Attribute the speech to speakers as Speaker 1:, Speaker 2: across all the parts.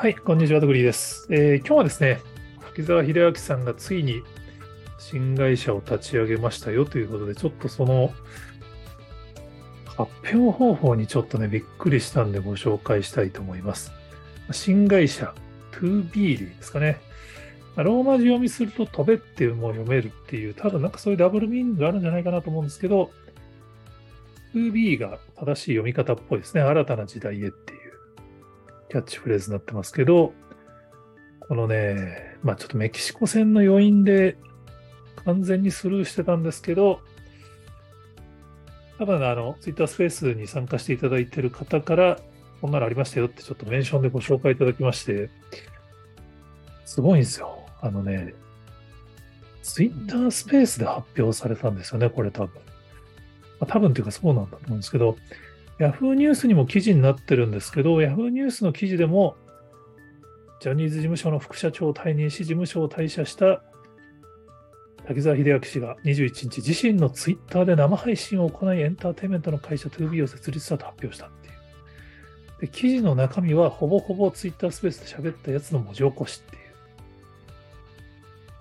Speaker 1: はい、こんにちは、とぐりです、えー、今日はですね、滝沢秀明さんがついに新会社を立ち上げましたよということで、ちょっとその発表方法にちょっとね、びっくりしたんでご紹介したいと思います。新会社 2B でいいですかね。ローマ字読みすると飛べっていうのを読めるっていう、多分なんかそういうダブルミーニングがあるんじゃないかなと思うんですけど、2B が正しい読み方っぽいですね。新たな時代へっていう。キャッチフレーズになってますけど、このね、まあちょっとメキシコ戦の余韻で完全にスルーしてたんですけど、ただあの、ツイッタースペースに参加していただいてる方から、こんなのありましたよってちょっとメンションでご紹介いただきまして、すごいんですよ。あのね、ツイッタースペースで発表されたんですよね、これ多分。まあ、多分っていうかそうなんだと思うんですけど、Yahoo ニュースにも記事になってるんですけど、Yahoo ニュースの記事でも、ジャニーズ事務所の副社長を退任し、事務所を退社した滝沢秀明氏が21日、自身のツイッターで生配信を行い、エンターテインメントの会社 2B を設立したと発表したっていう。で記事の中身は、ほぼほぼツイッタースペースで喋ったやつの文字起こしっていう。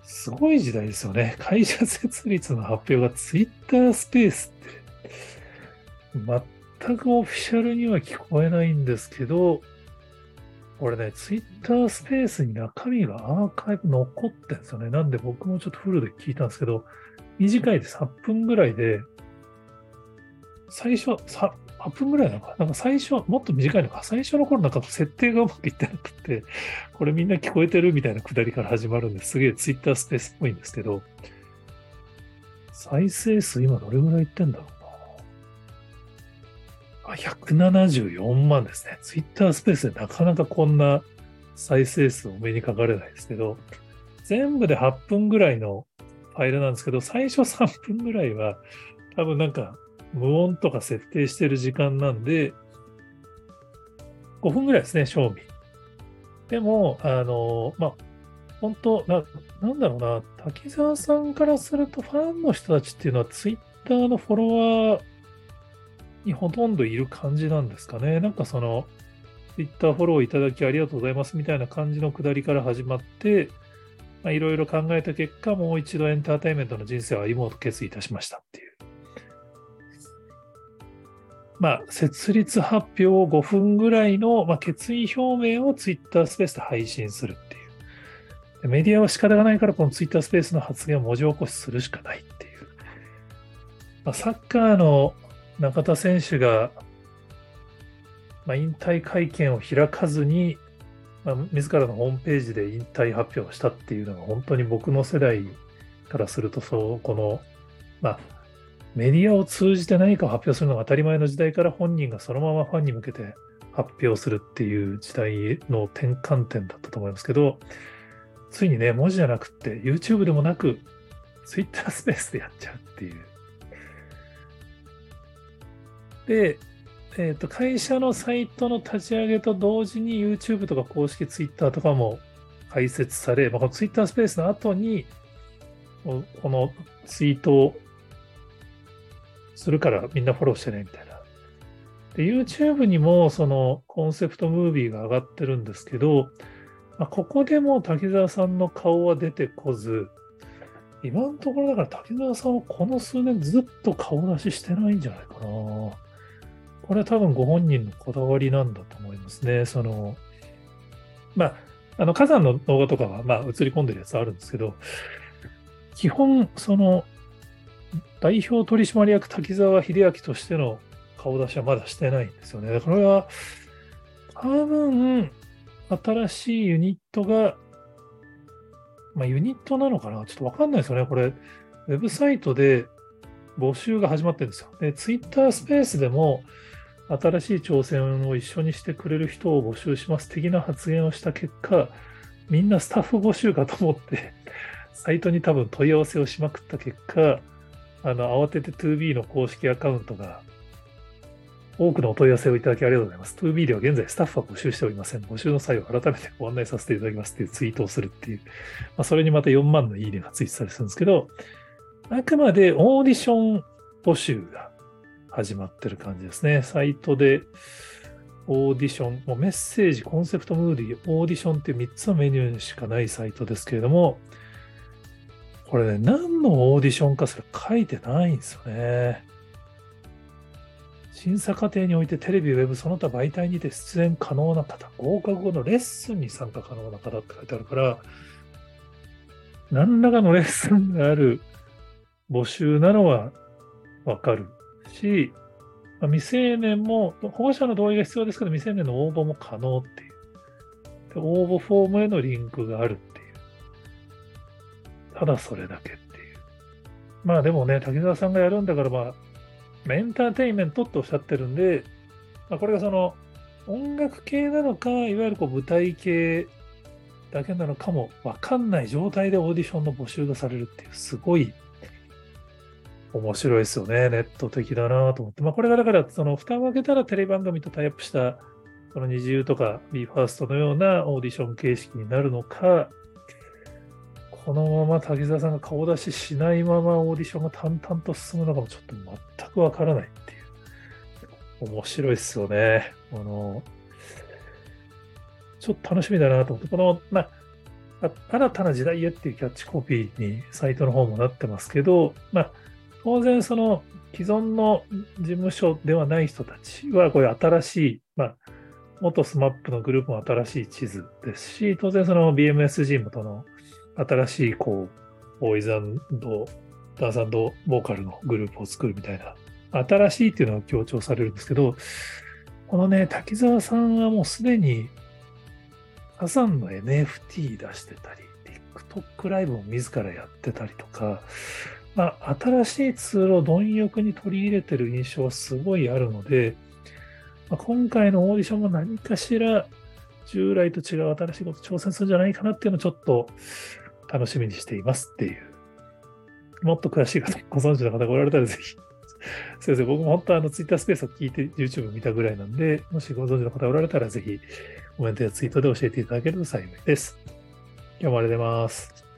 Speaker 1: すごい時代ですよね。会社設立の発表がツイッタースペースって、全くオフィシャルには聞こえないんですけど、これね、ツイッタースペースに中身がアーカイブ残ってんですよね。なんで僕もちょっとフルで聞いたんですけど、短いです。8分ぐらいで、最初、8分ぐらいなのかな？んか最初、もっと短いのか最初の頃なんか設定がうまくいってなくて、これみんな聞こえてるみたいなくだりから始まるんですげえツイッタースペースっぽいんですけど、再生数今どれぐらいいってんだろう？174万ですね。ツイッタースペースでなかなかこんな再生数お目にかかれないですけど、全部で8分ぐらいのファイルなんですけど、最初3分ぐらいは多分なんか無音とか設定してる時間なんで、5分ぐらいですね、賞味。でも、あの、まあ、本当な、なんだろうな、滝沢さんからするとファンの人たちっていうのはツイッターのフォロワーにほとんどいる感じなんですかね。なんかその、Twitter フォローいただきありがとうございますみたいな感じのくだりから始まって、いろいろ考えた結果、もう一度エンターテインメントの人生を歩もうと決意いたしましたっていう。まあ、設立発表を5分ぐらいの、まあ、決意表明を Twitter スペースで配信するっていう。メディアは仕方がないから、この Twitter スペースの発言を文字起こしするしかないっていう。まあ、サッカーの中田選手が、まあ、引退会見を開かずに、まあ、自らのホームページで引退発表をしたっていうのが本当に僕の世代からするとそうこの、まあ、メディアを通じて何かを発表するのが当たり前の時代から本人がそのままファンに向けて発表するっていう時代の転換点だったと思いますけどついにね文字じゃなくって YouTube でもなく Twitter スペースでやっちゃうっていう。で、えーと、会社のサイトの立ち上げと同時に YouTube とか公式 Twitter とかも開設され、まあ、この Twitter スペースの後にこのツイートをするからみんなフォローしてねみたいな。で、YouTube にもそのコンセプトムービーが上がってるんですけど、まあ、ここでも滝沢さんの顔は出てこず、今のところだから滝沢さんはこの数年ずっと顔出ししてないんじゃないかな。これは多分ご本人のこだわりなんだと思いますね。その、まあ、あの火山の動画とかは、まあ、映り込んでるやつあるんですけど、基本、その、代表取締役滝沢秀明としての顔出しはまだしてないんですよね。これは、多分、新しいユニットが、まあ、ユニットなのかな？ちょっとわかんないですよね。これ、ウェブサイトで募集が始まってるんですよ。で、ツイッタースペースでも、新しい挑戦を一緒にしてくれる人を募集します的な発言をした結果、みんなスタッフ募集かと思って、サイトに多分問い合わせをしまくった結果、あの、慌てて 2B の公式アカウントが、多くのお問い合わせをいただきありがとうございます。2B では現在スタッフは募集しておりません。募集の際は改めてご案内させていただきますっていうツイートをするっていう、まあ、それにまた4万のいいねがツイートされるんですけど、あくまでオーディション募集が始まってる感じですね。サイトでオーディション、もうメッセージ、コンセプトムーディー、オーディションっていう3つのメニューしかないサイトですけれども、これね、何のオーディションかすら書いてないんですよね。審査過程においてテレビ、ウェブ、その他媒体にて出演可能な方、合格後のレッスンに参加可能な方って書いてあるから、何らかのレッスンがある募集なのはわかるし、まあ、未成年も、保護者の同意が必要ですけど、未成年の応募も可能っていう。で応募フォームへのリンクがあるっていう。ただそれだけっていう。まあでもね、滝沢さんがやるんだから、まあ、エンターテインメントっておっしゃってるんで、まあ、これがその、音楽系なのか、いわゆるこう舞台系だけなのかもわかんない状態でオーディションの募集がされるっていう、すごい面白いですよね。ネット的だなと思って。まあ、これがだから、その、蓋を開けたらテレビ番組とタイアップした、この二重とか BE:FIRST のようなオーディション形式になるのか、このまま滝沢さんが顔出ししないままオーディションが淡々と進むのかもちょっと全くわからないっていう。面白いですよね。あの、ちょっと楽しみだなと思って、この、まあ、新たな時代へっていうキャッチコピーにサイトの方もなってますけど、まあ、当然その既存の事務所ではない人たちはこういう新しい、まあ、元 SMAP のグループも新しい地図ですし、当然その BMSG もとの新しいこう、ボーイズダンスボーカルのグループを作るみたいな、新しいっていうのが強調されるんですけど、このね、滝沢さんはもうすでに火山の NFT 出してたり、TikTok ライブも自らやってたりとか、まあ、新しいツールを貪欲に取り入れてる印象はすごいあるので、まあ、今回のオーディションも何かしら従来と違う新しいこと挑戦するんじゃないかなっていうのをちょっと楽しみにしていますっていう。もっと詳しい方、ご存知の方がおられたらぜひ。先生、僕も本当あの Twitter スペースを聞いて YouTube 見たぐらいなんで、もしご存知の方おられたらぜひコメントやツイートで教えていただけると幸いです。今日もありがとうございます。